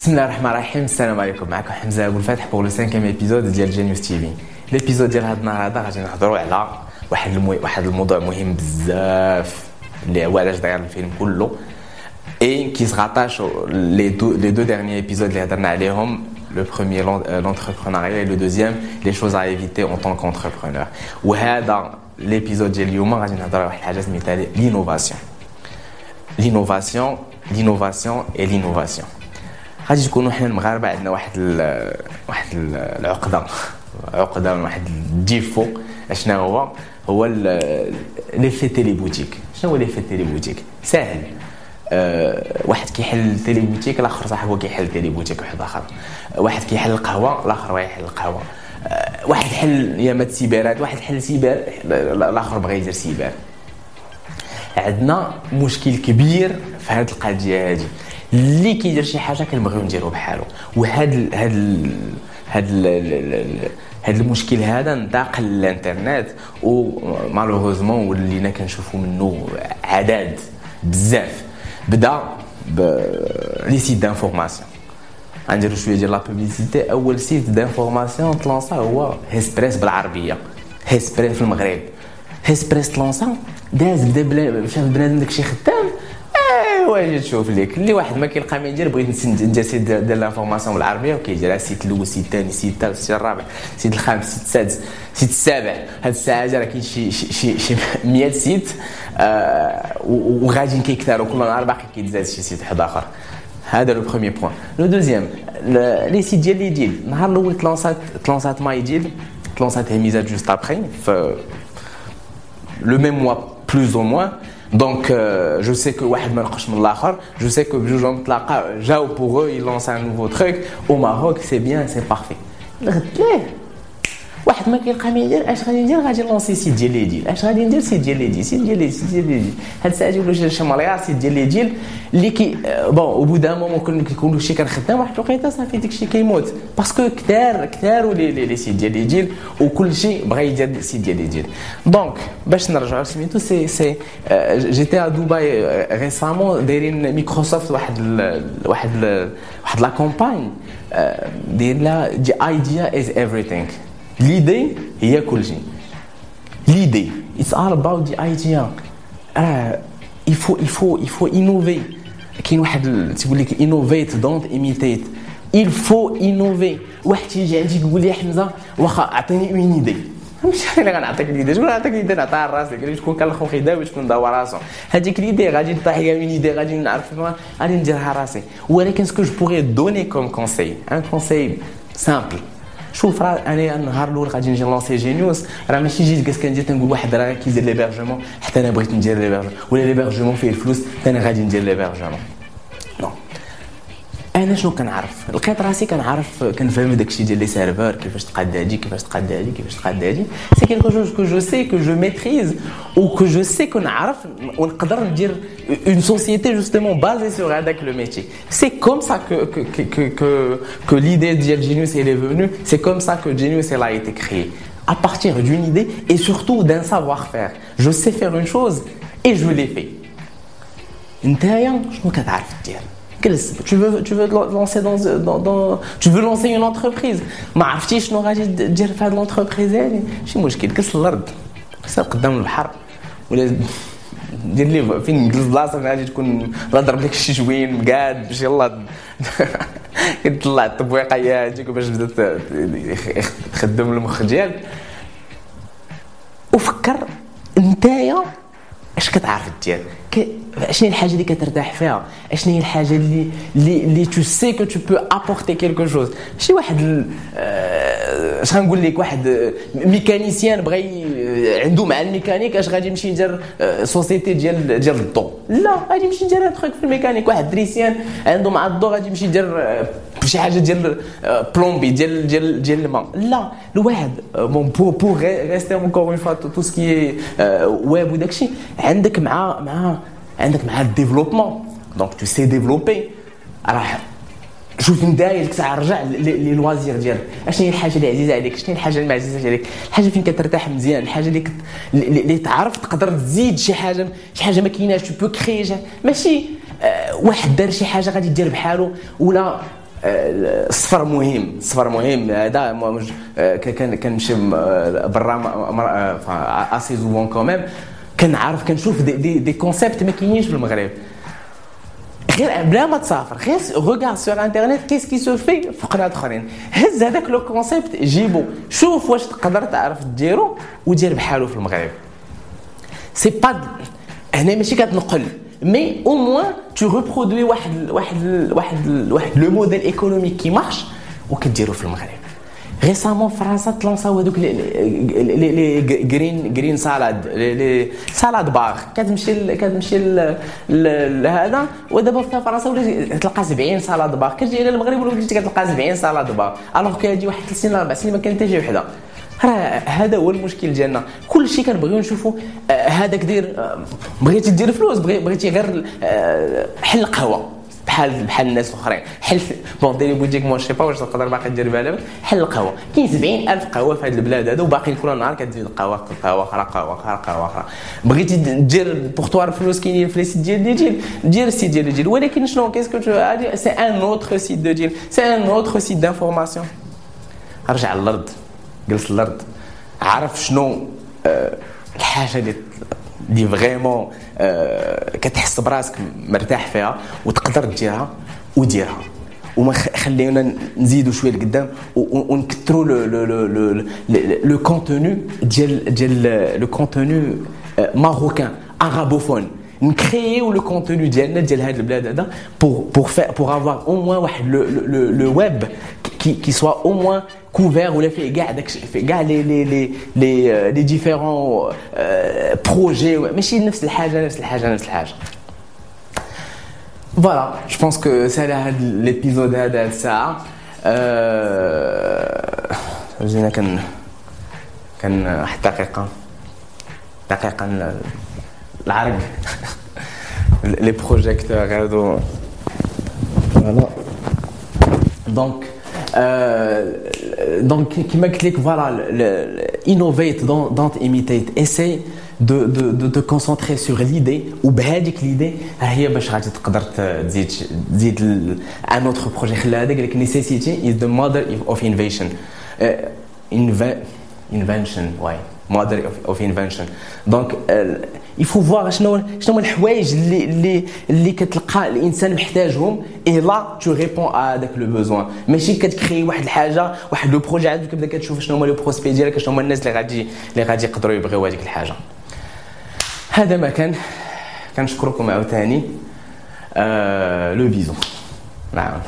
بسم الله الرحمن الرحيم السلام عليكم معكم حمزه ابو الفتح pour le 5 épisode ديال Genius TV l'épisode ديال هذا النهار هذا غادي نهضروا على واحد المو... واحد الموضوع مهم بزاف اللي هو علاش داير الفيلم كله et qui se rattache les deux les deux derniers épisodes اللي هضرنا عليهم le premier l'entrepreneuriat le deuxième les choses à éviter en tant qu'entrepreneur وهذا l'épisode ديال اليوم غادي نهضروا على واحد الحاجة سميتها l'innovation l'innovation l'innovation et l'innovation غادي تكونوا حنا المغاربة عندنا واحد ال واحد العقدة. عقدة واحد ال défaut. أشنا هو؟ هو l'effet téléboutique شنو هو l'effet téléboutique ساهل. أه واحد كيحل téléboutique الآخر صاحبه كيحل téléboutique واحد آخر. واحد كيحل القهوة الآخر يحل القهوة. أه واحد حل يامات سيبرات واحد حل سيبر الآخر بغى يدير سيبر. عندنا مشكل كبير في هذه القضية هذه اللي كيدير شي حاجة كنبغيو نديرو بحالو. وهاد هاد هاد هاد المشكل هذا انتقل للانترنت و malheureusement ولينا كنشوفوا منه عدد بزاف. بدا les sites d'information غنديرو شوية ديال la publicité أول site d'information تلونسا هو هيسبريس بالعربية. هيسبريس في المغرب. هيسبريس تلونسا داز بدا شاف بنادم داكشي خدام ايوا تشوف لك. اللي واحد ما كيلقى ما يدير بغيت ندير site ديال l'information بالعربيه وكيدير السيت الأول السيت الثاني السيت الثالث السيت الرابع السيت الخامس السيت السادس السيت السابع. هاد الساعة راه كاين شي شي شي 100 site آه وغاديين كيكثروا. كل نهار باقي كيتزاد شي site واحد آخر. هذا le premier point le deuxième les sites ديال les deals. النهار الأول تلونسات تلونسات MyDeal تلونسات Hmizate juste après ف le même mois plus ou moins Donc, euh, je sais que je sais que euh, chapeau pour eux, ils lancent un nouveau truc. Au Maroc, c'est bien, c'est parfait. واحد ما كيلقى ما يدير اش غادي ندير غادي نلونسي site ديال les deals. اش غادي ندير site ديال les deals site ديال les sites ديال les deals. هاد الساعة يقولوا شي مليار site ديال les deals اللي كي بون أو بو دان مومون كيكون شي كنخدم واحد الوقيته صافي داكشي كيموت. باسكو كثار كثار لي لي سيت ديال لي ديل وكل شيء بغى يدير سيت ديال لي ديل. دونك باش نرجعوا سميتو سي سي جيتي ا دبي ريسامون دايرين مايكروسوفت واحد واحد واحد لا كومباني داير لا دي ايديا از everything. ليدي هي كل شيء ليدي اتس all about the idea اه il faut il faut il faut innover كاين واحد تقول لك innovate don't imitate il faut innover واحد تيجي عندي يقول لي حمزه واخا اعطيني اون ايدي ماشي انا غنعطيك ليدي شكون غنعطيك ليدي نعطيها لراسك شكون كنلخو خدام وشكون داوا راسو هذيك ليدي غادي نطيح ليا اون ايدي غادي نعرف غادي نديرها راسي ولكن سكو جو بوغي دوني كوم كونساي ان كونساي سامبل شوف راه أنا النهار الأول غادي نجي نلونسي Genius راه ماشي جيت جالس كندير تنقول واحد راه كيدير l'hébergement حتى أنا بغيت ندير l'hébergement ولا l'hébergement فيه الفلوس حتى أنا غادي ندير l'hébergement انا شنو كنعرف لقيت راسي كنعرف كنفهم داكشي ديال لي سيرفور كيفاش تقاد هادي كيفاش تقاد هادي كيفاش تقاد هادي سي كيلكو جوج كو جو سي كو جو ميتريز او كو جو سي كنعرف ونقدر ندير اون سوسيتي جوستومون بازي سور هذاك لو ميتي سي كوم سا كو كو كو كو ليدي ديال جينيوس elle est venue c'est comme ça que Genius elle a été créée à partir d'une idée et surtout d'un savoir-faire je sais faire une chose et je l'ai fait نتايا شنو كتعرف دير جلس Tu veux tu veux lancer dans, dans, dans tu veux lancer une entreprise ما عرفتيش شنو غادي دير في هذه ال entreprise هذه ماشي مشكل جلس الأرض جلس قدام البحر ولا دير لي فين نجلس بلاصه غادي تكون ضرب لك شي joint مقاد باش يلا كتطلع التبويقه هذيك باش بدات تخدم المخ ديالك وفكر نتايا اش كتعرف دير هي الحاجة اللي كترتاح فيها؟ هي الحاجة اللي اللي اللي tout ce que tu peux apporter quelque chose شي واحد اش غنقول لك واحد mécanicien بغى عنده مع الميكانيك اش غادي يمشي يدير société ديال ديال الضو؟ لا غادي يمشي يدير truc في الميكانيك. واحد électricien عنده مع الضو غادي يمشي يدير شي حاجة ديال plomberie ديال ديال ديال الماء. لا الواحد bon pour pour rester encore une fois tout ce qui est web وداكشي عندك مع مع عندك مع ال développement. donc tu sais développer راه شوف نداير ساعه رجع les loisirs ديالك. أشنو هي الحاجة اللي عزيزة عليك؟ شنو هي الحاجة اللي ما عزيزه عليك؟ الحاجة فين كترتاح مزيان؟ الحاجة اللي كت... اللي تعرف تقدر تزيد شي حاجة شي حاجة ما كايناش. tu peux créer ماشي آه واحد دار شي حاجة غادي دير بحالو ولا السفر مهم. السفر مهم. هذا كنمشي برا assez souvent quand même كنعرف كنشوف des, des, des concepts ما كاينينش في المغرب. غير بلا ما تسافر غير regarde sur internet qu'est-ce qui se fait قناة أخرين. هز هذاك le concept جيبو شوف واش تقدر تعرف ديرو ودير بحالو في المغرب. c'est pas هنا ماشي كتنقل mais au moins tu reproduis واحد واحد واحد واحد le modèle économique qui marche وكديرو في المغرب. récemment فرنسا تلونساو هذوك les green green salad les salad bars كتمشي كتمشي لهذا ودابا في فرنسا ولا تلقى 70 salad bar كتجي إلى المغرب ولا كتلقى 70 salad bar alors كتجي واحد 3 سنين 4 سنين ما كانت حتى شي وحده راه هذا هو المشكل ديالنا كل شيء كنبغيو نشوفوا هذاك دير بغيتي دير فلوس بغيتي غير حل قهوه بحال بحال الناس الاخرين. حل بون ديري بوجيك مون شي با واش تقدر باقي دير بها حل القهوة. كاين 70000 قهوة في هذه البلاد هذا وباقي كل نهار كتزيد قهوة قهوة أخرى قهوة أخرى قهوة أخرى. بغيتي دير بورتوار فلوس كاينين في السيت ديال ديال دير السيت ديال ديال ولكن شنو؟ كيسكو سي ان اوتر سيت دو ديال سي ان اوتر سيت دانفورماسيون رجع للارض جلس الأرض عرف شنو؟ آه، الحاجة اللي اللي vraiment آه، كتحس براسك مرتاح فيها وتقدر ديرها وديرها. وما خلينا نزيدوا شوية لقدام ونكثروا le le le le contenu ديال ديال le contenu marocain arabophone نكرييو le contenu ديالنا ديال هذه البلاد هذا pour pour بور افوار أو موان واحد لو ويب كي كي سوا أو موان كوفير ولا فيه كاع داك فيه كاع لي لي لي لي لي ديفيرون بروجي ماشي نفس الحاجة نفس الحاجة نفس الحاجة فوالا جو بونس كو سالا هاد ليبيزود هذا الساعة جينا كان كان واحد دقيقه دقيقه العرق لي بروجيكتور هادو فوالا دونك donc qui m'explique voilà innovate don't imitate essaye de, de, de te concentrer sur l'idée ou بهذيك l'idée هي باش غادي تقدر تزيد تزيد un autre projet خلي هذاك لك necessity is the mother of invention uh, invention why mother of, of invention donc uh, يفو فواغ شنو شنو الحوايج اللي اللي اللي كتلقى الإنسان محتاجهم. et là tu réponds à هذاك le besoin ماشي كتكري واحد الحاجة واحد le projet عاد كتبدا كتشوف شنو هما les prospects ديالك شنو هما الناس اللي غادي اللي غادي يقدروا يبغيو هذيك الحاجة. هذا ما كان. كنشكركم عاوتاني. آه le besoin نعم.